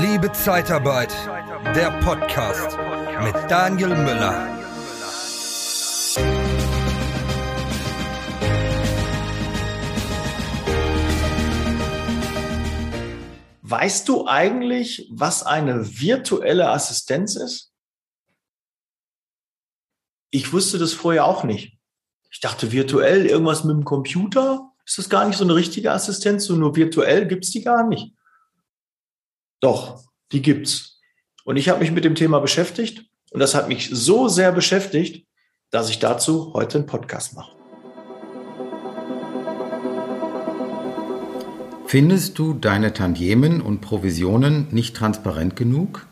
Liebe Zeitarbeit, der Podcast mit Daniel Müller. Weißt du eigentlich, was eine virtuelle Assistenz ist? Ich wusste das vorher auch nicht. Ich dachte virtuell irgendwas mit dem Computer. Ist das gar nicht so eine richtige Assistenz? So nur virtuell gibt's die gar nicht. Doch, die gibt's. Und ich habe mich mit dem Thema beschäftigt und das hat mich so sehr beschäftigt, dass ich dazu heute einen Podcast mache. Findest du deine Tantiemen und Provisionen nicht transparent genug?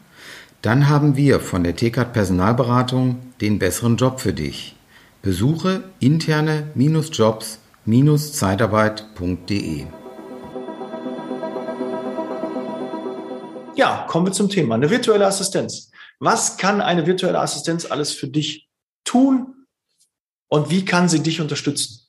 Dann haben wir von der TKAT Personalberatung den besseren Job für dich. Besuche interne-jobs-zeitarbeit.de. Ja, kommen wir zum Thema. Eine virtuelle Assistenz. Was kann eine virtuelle Assistenz alles für dich tun und wie kann sie dich unterstützen?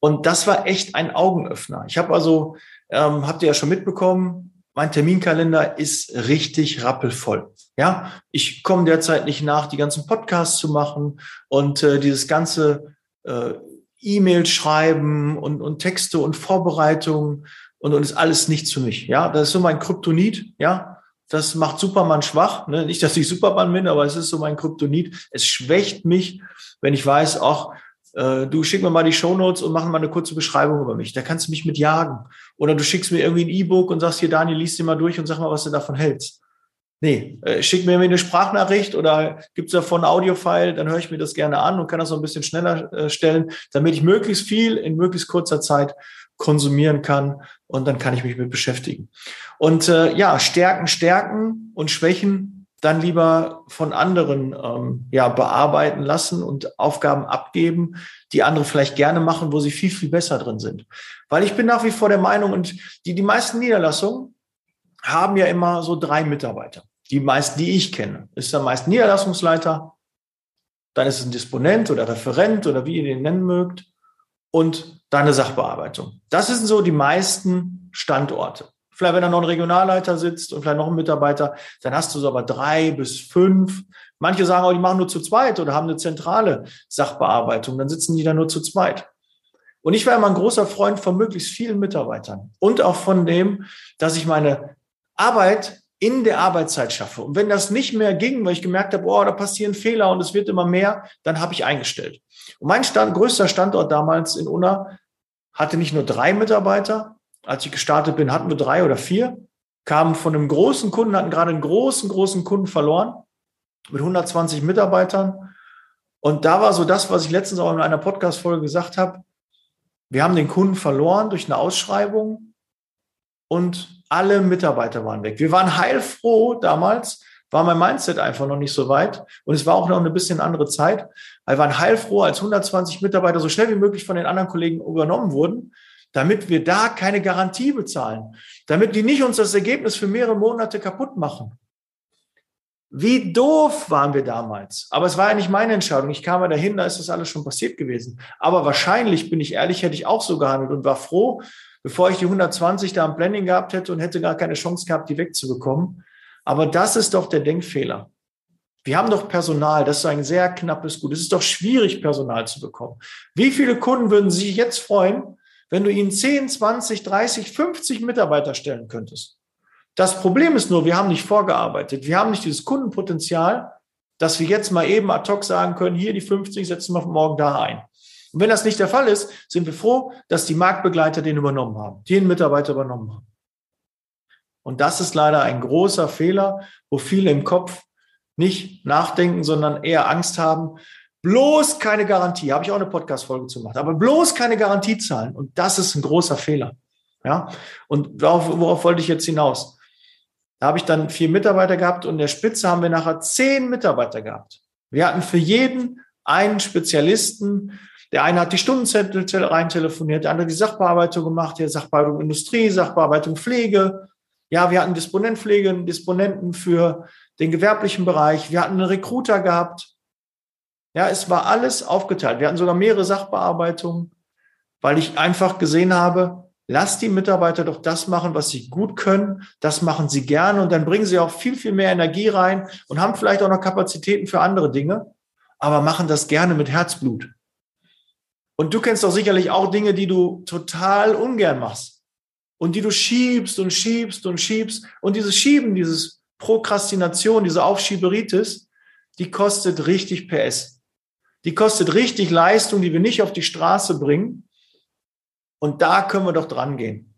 Und das war echt ein Augenöffner. Ich habe also, ähm, habt ihr ja schon mitbekommen, mein Terminkalender ist richtig rappelvoll. Ja, ich komme derzeit nicht nach, die ganzen Podcasts zu machen und äh, dieses ganze äh, E-Mail schreiben und, und Texte und Vorbereitungen und, und ist alles nichts für mich. Ja, das ist so mein Kryptonit. Ja, das macht Superman schwach. Ne? Nicht, dass ich Superman bin, aber es ist so mein Kryptonit. Es schwächt mich, wenn ich weiß, ach, äh, du schick mir mal die Shownotes und mach mal eine kurze Beschreibung über mich. Da kannst du mich mit jagen. Oder du schickst mir irgendwie ein E-Book und sagst hier, Daniel, liest dir mal durch und sag mal, was du davon hältst. Nee, äh, schick mir eine Sprachnachricht oder gibt's davon ein Audiofile, dann höre ich mir das gerne an und kann das so ein bisschen schneller äh, stellen, damit ich möglichst viel in möglichst kurzer Zeit konsumieren kann und dann kann ich mich mit beschäftigen. Und äh, ja, Stärken, Stärken und Schwächen dann lieber von anderen ähm, ja, bearbeiten lassen und Aufgaben abgeben, die andere vielleicht gerne machen, wo sie viel, viel besser drin sind. Weil ich bin nach wie vor der Meinung, und die, die meisten Niederlassungen haben ja immer so drei Mitarbeiter. Die meisten, die ich kenne, ist der meist Niederlassungsleiter, dann ist es ein Disponent oder Referent oder wie ihr den nennen mögt und deine Sachbearbeitung. Das sind so die meisten Standorte. Vielleicht, wenn da noch ein Regionalleiter sitzt und vielleicht noch ein Mitarbeiter, dann hast du so aber drei bis fünf. Manche sagen auch, die machen nur zu zweit oder haben eine zentrale Sachbearbeitung. Dann sitzen die da nur zu zweit. Und ich war immer ein großer Freund von möglichst vielen Mitarbeitern und auch von dem, dass ich meine Arbeit in der Arbeitszeit schaffe. Und wenn das nicht mehr ging, weil ich gemerkt habe, oh, da passieren Fehler und es wird immer mehr, dann habe ich eingestellt. Und mein Stand, größter Standort damals in Unna hatte nicht nur drei Mitarbeiter. Als ich gestartet bin, hatten wir drei oder vier. Kamen von einem großen Kunden, hatten gerade einen großen, großen Kunden verloren mit 120 Mitarbeitern. Und da war so das, was ich letztens auch in einer Podcast-Folge gesagt habe. Wir haben den Kunden verloren durch eine Ausschreibung und alle Mitarbeiter waren weg. Wir waren heilfroh damals, war mein Mindset einfach noch nicht so weit. Und es war auch noch eine bisschen andere Zeit. Wir waren heilfroh, als 120 Mitarbeiter so schnell wie möglich von den anderen Kollegen übernommen wurden, damit wir da keine Garantie bezahlen, damit die nicht uns das Ergebnis für mehrere Monate kaputt machen. Wie doof waren wir damals. Aber es war ja nicht meine Entscheidung. Ich kam ja dahin, da ist das alles schon passiert gewesen. Aber wahrscheinlich, bin ich ehrlich, hätte ich auch so gehandelt und war froh, bevor ich die 120 da am Planning gehabt hätte und hätte gar keine Chance gehabt, die wegzubekommen. Aber das ist doch der Denkfehler. Wir haben doch Personal, das ist ein sehr knappes Gut. Es ist doch schwierig, Personal zu bekommen. Wie viele Kunden würden sich jetzt freuen, wenn du ihnen 10, 20, 30, 50 Mitarbeiter stellen könntest? Das Problem ist nur, wir haben nicht vorgearbeitet. Wir haben nicht dieses Kundenpotenzial, dass wir jetzt mal eben ad hoc sagen können, hier die 50 setzen wir morgen da ein. Und wenn das nicht der Fall ist, sind wir froh, dass die Marktbegleiter den übernommen haben, den Mitarbeiter übernommen haben. Und das ist leider ein großer Fehler, wo viele im Kopf nicht nachdenken, sondern eher Angst haben. Bloß keine Garantie. Habe ich auch eine Podcast-Folge zu gemacht. Aber bloß keine Garantie zahlen. Und das ist ein großer Fehler. Ja. Und worauf, worauf wollte ich jetzt hinaus? Da habe ich dann vier Mitarbeiter gehabt und in der Spitze haben wir nachher zehn Mitarbeiter gehabt. Wir hatten für jeden einen Spezialisten, der eine hat die Stundenzettel rein telefoniert, der andere die Sachbearbeitung gemacht, der Sachbearbeitung Industrie, Sachbearbeitung Pflege. Ja, wir hatten Disponentpflege, einen Disponenten für den gewerblichen Bereich. Wir hatten einen Recruiter gehabt. Ja, es war alles aufgeteilt. Wir hatten sogar mehrere Sachbearbeitungen, weil ich einfach gesehen habe, Lass die Mitarbeiter doch das machen, was sie gut können. Das machen sie gerne und dann bringen sie auch viel, viel mehr Energie rein und haben vielleicht auch noch Kapazitäten für andere Dinge, aber machen das gerne mit Herzblut. Und du kennst doch sicherlich auch Dinge, die du total ungern machst und die du schiebst und schiebst und schiebst. Und dieses Schieben, dieses Prokrastination, diese Aufschieberitis, die kostet richtig PS. Die kostet richtig Leistung, die wir nicht auf die Straße bringen. Und da können wir doch dran gehen.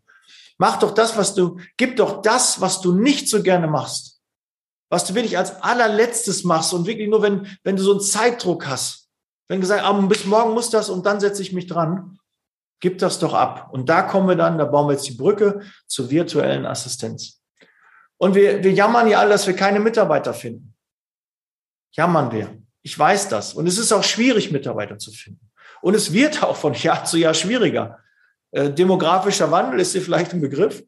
Mach doch das, was du, gib doch das, was du nicht so gerne machst. Was du wirklich als allerletztes machst und wirklich nur, wenn, wenn du so einen Zeitdruck hast. Wenn du sagst, ah, bis morgen muss das und dann setze ich mich dran. Gib das doch ab. Und da kommen wir dann, da bauen wir jetzt die Brücke zur virtuellen Assistenz. Und wir, wir jammern ja alle, dass wir keine Mitarbeiter finden. Jammern wir. Ich weiß das. Und es ist auch schwierig, Mitarbeiter zu finden. Und es wird auch von Jahr zu Jahr schwieriger. Äh, demografischer Wandel ist dir vielleicht ein Begriff.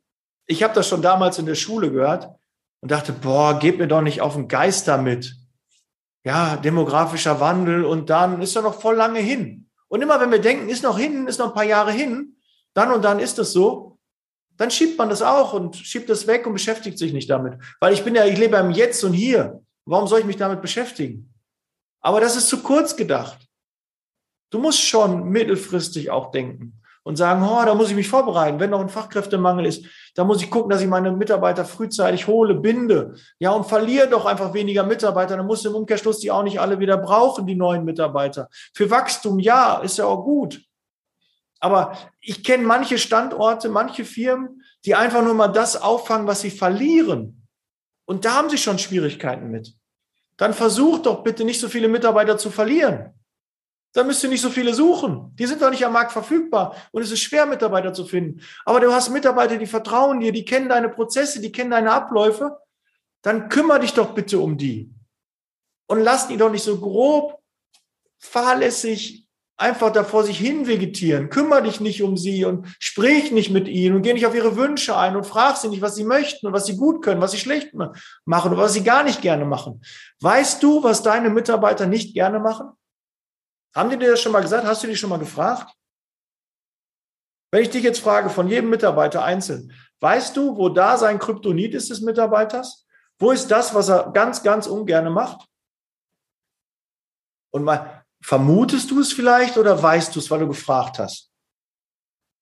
Ich habe das schon damals in der Schule gehört und dachte, boah, geht mir doch nicht auf den Geist damit. Ja, demografischer Wandel und dann ist er noch voll lange hin. Und immer wenn wir denken, ist noch hin, ist noch ein paar Jahre hin, dann und dann ist es so, dann schiebt man das auch und schiebt es weg und beschäftigt sich nicht damit. Weil ich bin ja, ich lebe im Jetzt und Hier. Warum soll ich mich damit beschäftigen? Aber das ist zu kurz gedacht. Du musst schon mittelfristig auch denken und sagen, oh, da muss ich mich vorbereiten. Wenn noch ein Fachkräftemangel ist, da muss ich gucken, dass ich meine Mitarbeiter frühzeitig hole, binde. Ja, und verliere doch einfach weniger Mitarbeiter. Dann muss im Umkehrschluss die auch nicht alle wieder brauchen, die neuen Mitarbeiter. Für Wachstum, ja, ist ja auch gut. Aber ich kenne manche Standorte, manche Firmen, die einfach nur mal das auffangen, was sie verlieren. Und da haben sie schon Schwierigkeiten mit. Dann versucht doch bitte nicht so viele Mitarbeiter zu verlieren. Da müsst ihr nicht so viele suchen. Die sind doch nicht am Markt verfügbar und es ist schwer, Mitarbeiter zu finden. Aber du hast Mitarbeiter, die vertrauen dir, die kennen deine Prozesse, die kennen deine Abläufe. Dann kümmere dich doch bitte um die. Und lass die doch nicht so grob, fahrlässig einfach da vor sich hin vegetieren. Kümmere dich nicht um sie und sprich nicht mit ihnen und geh nicht auf ihre Wünsche ein und frag sie nicht, was sie möchten und was sie gut können, was sie schlecht machen oder was sie gar nicht gerne machen. Weißt du, was deine Mitarbeiter nicht gerne machen? Haben die dir das schon mal gesagt? Hast du dich schon mal gefragt? Wenn ich dich jetzt frage, von jedem Mitarbeiter einzeln, weißt du, wo da sein Kryptonit ist des Mitarbeiters? Wo ist das, was er ganz, ganz ungerne macht? Und mal, vermutest du es vielleicht oder weißt du es, weil du gefragt hast?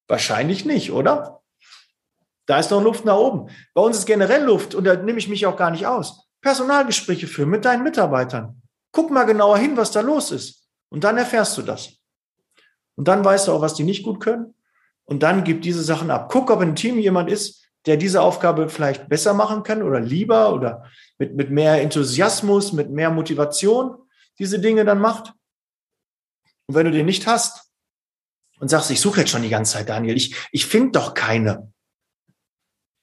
Wahrscheinlich nicht, oder? Da ist noch Luft nach oben. Bei uns ist generell Luft und da nehme ich mich auch gar nicht aus. Personalgespräche führen mit deinen Mitarbeitern. Guck mal genauer hin, was da los ist. Und dann erfährst du das. Und dann weißt du auch, was die nicht gut können. Und dann gib diese Sachen ab. Guck, ob im Team jemand ist, der diese Aufgabe vielleicht besser machen kann oder lieber oder mit, mit mehr Enthusiasmus, mit mehr Motivation diese Dinge dann macht. Und wenn du den nicht hast und sagst, ich suche jetzt schon die ganze Zeit, Daniel, ich, ich finde doch keine,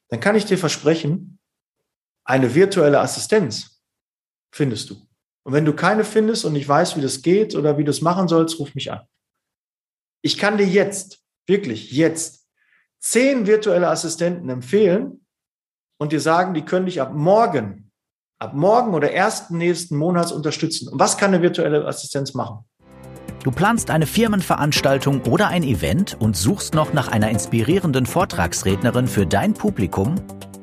dann kann ich dir versprechen, eine virtuelle Assistenz findest du. Und wenn du keine findest und nicht weißt, wie das geht oder wie du es machen sollst, ruf mich an. Ich kann dir jetzt, wirklich jetzt, zehn virtuelle Assistenten empfehlen und dir sagen, die können dich ab morgen, ab morgen oder ersten nächsten Monats unterstützen. Und was kann eine virtuelle Assistenz machen? Du planst eine Firmenveranstaltung oder ein Event und suchst noch nach einer inspirierenden Vortragsrednerin für dein Publikum?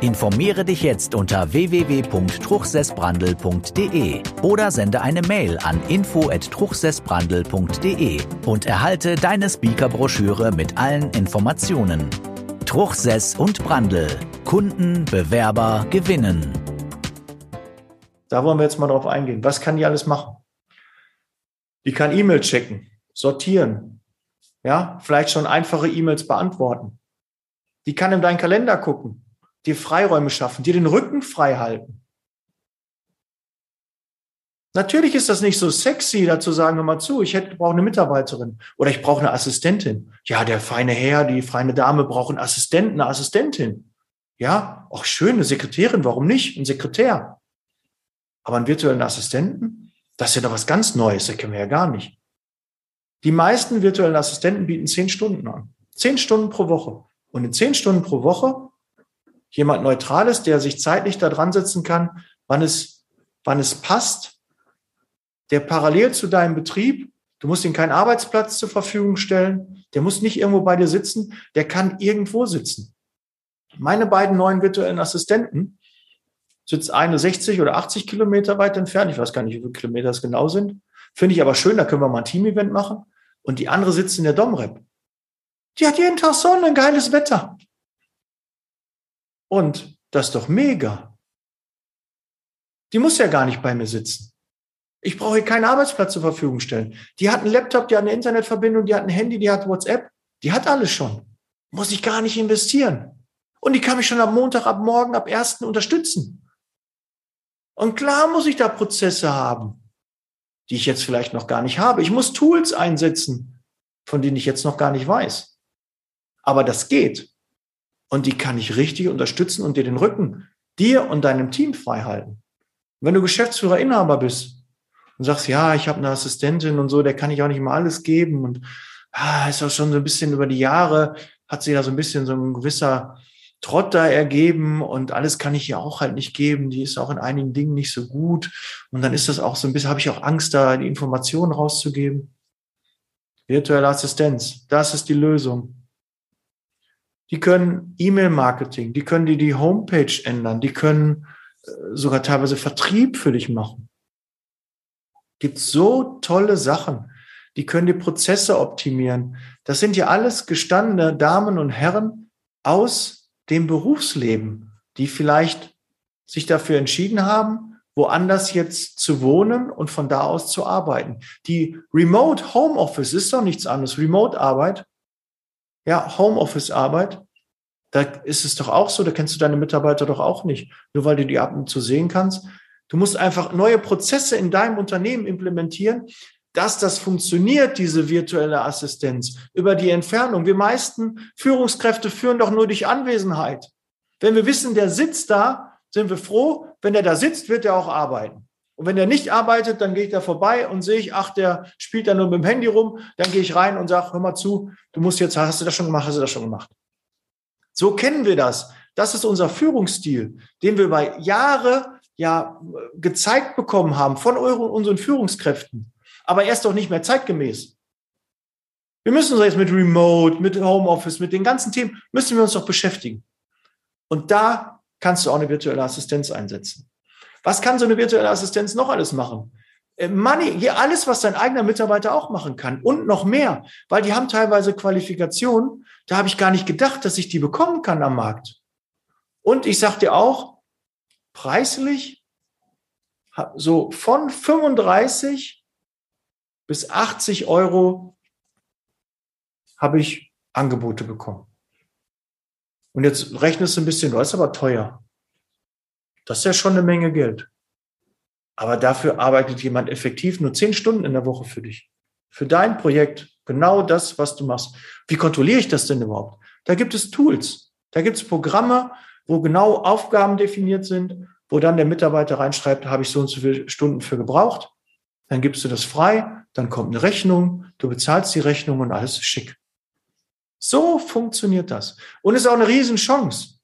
Informiere dich jetzt unter www.truchsessbrandel.de oder sende eine Mail an info@truchsessbrandel.de und erhalte deine Speakerbroschüre mit allen Informationen. Truchsess und Brandel. Kunden, Bewerber gewinnen. Da wollen wir jetzt mal drauf eingehen. Was kann die alles machen? Die kann E-Mail checken, sortieren, ja, vielleicht schon einfache E-Mails beantworten. Die kann in deinen Kalender gucken dir Freiräume schaffen, dir den Rücken frei halten. Natürlich ist das nicht so sexy, dazu sagen, hör mal zu, ich hätte, brauche eine Mitarbeiterin oder ich brauche eine Assistentin. Ja, der feine Herr, die feine Dame braucht einen Assistenten, eine Assistentin. Ja, auch schön, eine Sekretärin, warum nicht? Ein Sekretär. Aber einen virtuellen Assistenten, das ist ja doch was ganz Neues, das kennen wir ja gar nicht. Die meisten virtuellen Assistenten bieten zehn Stunden an. Zehn Stunden pro Woche. Und in zehn Stunden pro Woche jemand Neutrales, der sich zeitlich da dran setzen kann, wann es, wann es passt, der parallel zu deinem Betrieb, du musst ihm keinen Arbeitsplatz zur Verfügung stellen, der muss nicht irgendwo bei dir sitzen, der kann irgendwo sitzen. Meine beiden neuen virtuellen Assistenten sitzt eine 60 oder 80 Kilometer weit entfernt. Ich weiß gar nicht, wie viele Kilometer es genau sind. Finde ich aber schön, da können wir mal ein Team-Event machen. Und die andere sitzt in der Domrep. Die hat jeden Tag Sonne, ein geiles Wetter. Und das ist doch mega. Die muss ja gar nicht bei mir sitzen. Ich brauche hier keinen Arbeitsplatz zur Verfügung stellen. Die hat einen Laptop, die hat eine Internetverbindung, die hat ein Handy, die hat WhatsApp. Die hat alles schon. Muss ich gar nicht investieren. Und die kann mich schon am Montag, ab morgen, ab ersten unterstützen. Und klar muss ich da Prozesse haben, die ich jetzt vielleicht noch gar nicht habe. Ich muss Tools einsetzen, von denen ich jetzt noch gar nicht weiß. Aber das geht. Und die kann ich richtig unterstützen und dir den Rücken, dir und deinem Team frei halten. Wenn du Geschäftsführer, Inhaber bist und sagst, ja, ich habe eine Assistentin und so, der kann ich auch nicht mal alles geben und ah, ist auch schon so ein bisschen über die Jahre, hat sich da so ein bisschen so ein gewisser Trott da ergeben und alles kann ich ihr auch halt nicht geben. Die ist auch in einigen Dingen nicht so gut. Und dann ist das auch so ein bisschen, habe ich auch Angst, da die Informationen rauszugeben. Virtuelle Assistenz, das ist die Lösung. Die können E-Mail-Marketing, die können dir die Homepage ändern, die können äh, sogar teilweise Vertrieb für dich machen. Gibt so tolle Sachen. Die können die Prozesse optimieren. Das sind ja alles gestandene Damen und Herren aus dem Berufsleben, die vielleicht sich dafür entschieden haben, woanders jetzt zu wohnen und von da aus zu arbeiten. Die Remote Homeoffice ist doch nichts anderes. Remote Arbeit ja, Homeoffice-Arbeit, da ist es doch auch so, da kennst du deine Mitarbeiter doch auch nicht, nur weil du die ab und zu sehen kannst. Du musst einfach neue Prozesse in deinem Unternehmen implementieren, dass das funktioniert, diese virtuelle Assistenz über die Entfernung. Wir meisten Führungskräfte führen doch nur durch Anwesenheit. Wenn wir wissen, der sitzt da, sind wir froh. Wenn der da sitzt, wird er auch arbeiten. Und wenn der nicht arbeitet, dann gehe ich da vorbei und sehe ich, ach, der spielt da nur mit dem Handy rum. Dann gehe ich rein und sage, hör mal zu, du musst jetzt, hast du das schon gemacht, hast du das schon gemacht. So kennen wir das. Das ist unser Führungsstil, den wir über Jahre ja gezeigt bekommen haben von euren, unseren Führungskräften. Aber er ist doch nicht mehr zeitgemäß. Wir müssen uns jetzt mit Remote, mit Homeoffice, mit den ganzen Themen, müssen wir uns doch beschäftigen. Und da kannst du auch eine virtuelle Assistenz einsetzen. Was kann so eine virtuelle Assistenz noch alles machen? Äh, Money, hier alles, was dein eigener Mitarbeiter auch machen kann und noch mehr, weil die haben teilweise Qualifikationen, da habe ich gar nicht gedacht, dass ich die bekommen kann am Markt. Und ich sage dir auch, preislich so von 35 bis 80 Euro habe ich Angebote bekommen. Und jetzt rechnest du ein bisschen, du ist aber teuer. Das ist ja schon eine Menge Geld. Aber dafür arbeitet jemand effektiv nur zehn Stunden in der Woche für dich. Für dein Projekt. Genau das, was du machst. Wie kontrolliere ich das denn überhaupt? Da gibt es Tools. Da gibt es Programme, wo genau Aufgaben definiert sind, wo dann der Mitarbeiter reinschreibt, habe ich so und so viele Stunden für gebraucht. Dann gibst du das frei, dann kommt eine Rechnung, du bezahlst die Rechnung und alles ist schick. So funktioniert das. Und ist auch eine Riesenchance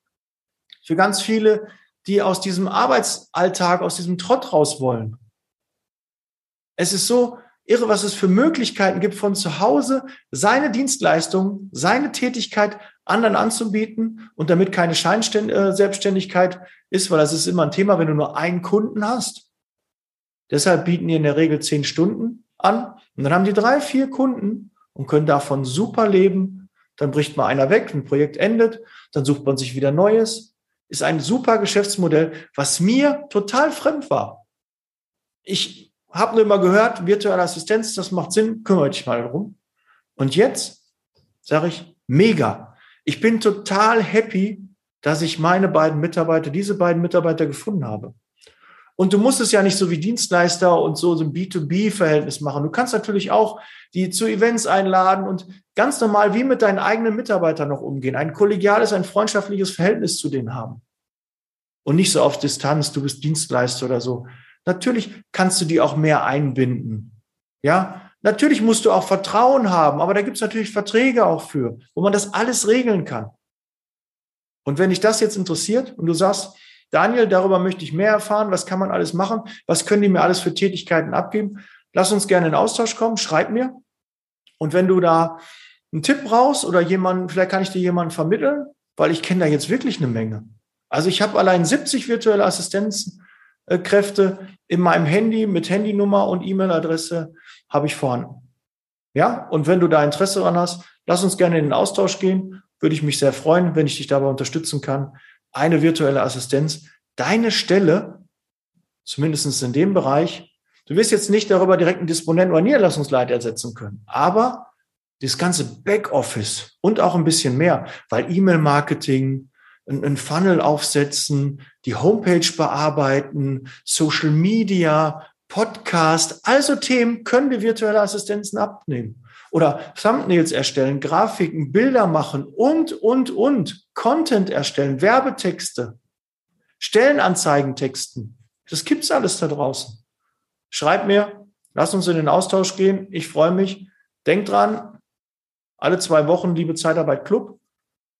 für ganz viele, die aus diesem Arbeitsalltag, aus diesem Trott raus wollen. Es ist so irre, was es für Möglichkeiten gibt, von zu Hause seine Dienstleistung, seine Tätigkeit anderen anzubieten und damit keine Scheinselbstständigkeit äh, ist, weil das ist immer ein Thema, wenn du nur einen Kunden hast. Deshalb bieten die in der Regel zehn Stunden an und dann haben die drei, vier Kunden und können davon super leben. Dann bricht mal einer weg, ein Projekt endet, dann sucht man sich wieder Neues ist ein super Geschäftsmodell, was mir total fremd war. Ich habe nur immer gehört, virtuelle Assistenz, das macht Sinn, kümmere dich mal darum. Und jetzt sage ich, mega. Ich bin total happy, dass ich meine beiden Mitarbeiter, diese beiden Mitarbeiter gefunden habe. Und du musst es ja nicht so wie Dienstleister und so, so ein B2B-Verhältnis machen. Du kannst natürlich auch die zu Events einladen und ganz normal wie mit deinen eigenen Mitarbeitern noch umgehen. Ein kollegiales, ein freundschaftliches Verhältnis zu denen haben. Und nicht so auf Distanz, du bist Dienstleister oder so. Natürlich kannst du die auch mehr einbinden. Ja, Natürlich musst du auch Vertrauen haben, aber da gibt es natürlich Verträge auch für, wo man das alles regeln kann. Und wenn dich das jetzt interessiert und du sagst, Daniel, darüber möchte ich mehr erfahren, was kann man alles machen, was können die mir alles für Tätigkeiten abgeben, lass uns gerne in Austausch kommen, schreib mir. Und wenn du da einen Tipp brauchst oder jemanden, vielleicht kann ich dir jemanden vermitteln, weil ich kenne da jetzt wirklich eine Menge. Also ich habe allein 70 virtuelle Assistenzkräfte in meinem Handy mit Handynummer und E-Mail-Adresse habe ich vorhanden. Ja, und wenn du da Interesse dran hast, lass uns gerne in den Austausch gehen. Würde ich mich sehr freuen, wenn ich dich dabei unterstützen kann. Eine virtuelle Assistenz, deine Stelle, zumindest in dem Bereich, du wirst jetzt nicht darüber direkt einen Disponent oder Niederlassungsleiter ersetzen können, aber das ganze Backoffice und auch ein bisschen mehr, weil E-Mail-Marketing, ein, Funnel aufsetzen, die Homepage bearbeiten, Social Media, Podcast, also Themen können wir virtuelle Assistenzen abnehmen. Oder Thumbnails erstellen, Grafiken, Bilder machen und, und, und, Content erstellen, Werbetexte, Stellenanzeigen texten. Das gibt's alles da draußen. Schreib mir, lass uns in den Austausch gehen. Ich freue mich. Denk dran, alle zwei Wochen Liebe Zeitarbeit Club,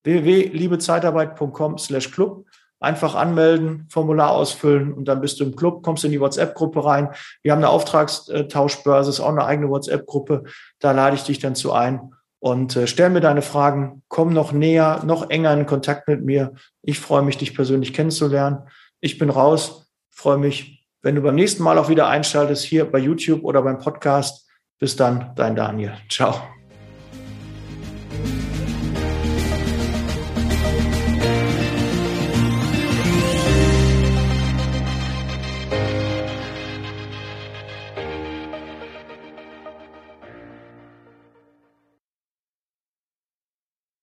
www.liebezeitarbeit.com slash Club. Einfach anmelden, Formular ausfüllen und dann bist du im Club, kommst in die WhatsApp-Gruppe rein. Wir haben eine Auftragstauschbörse, ist auch eine eigene WhatsApp-Gruppe. Da lade ich dich dann zu ein und äh, stell mir deine Fragen, komm noch näher, noch enger in Kontakt mit mir. Ich freue mich, dich persönlich kennenzulernen. Ich bin raus, freue mich, wenn du beim nächsten Mal auch wieder einschaltest, hier bei YouTube oder beim Podcast. Bis dann, dein Daniel. Ciao.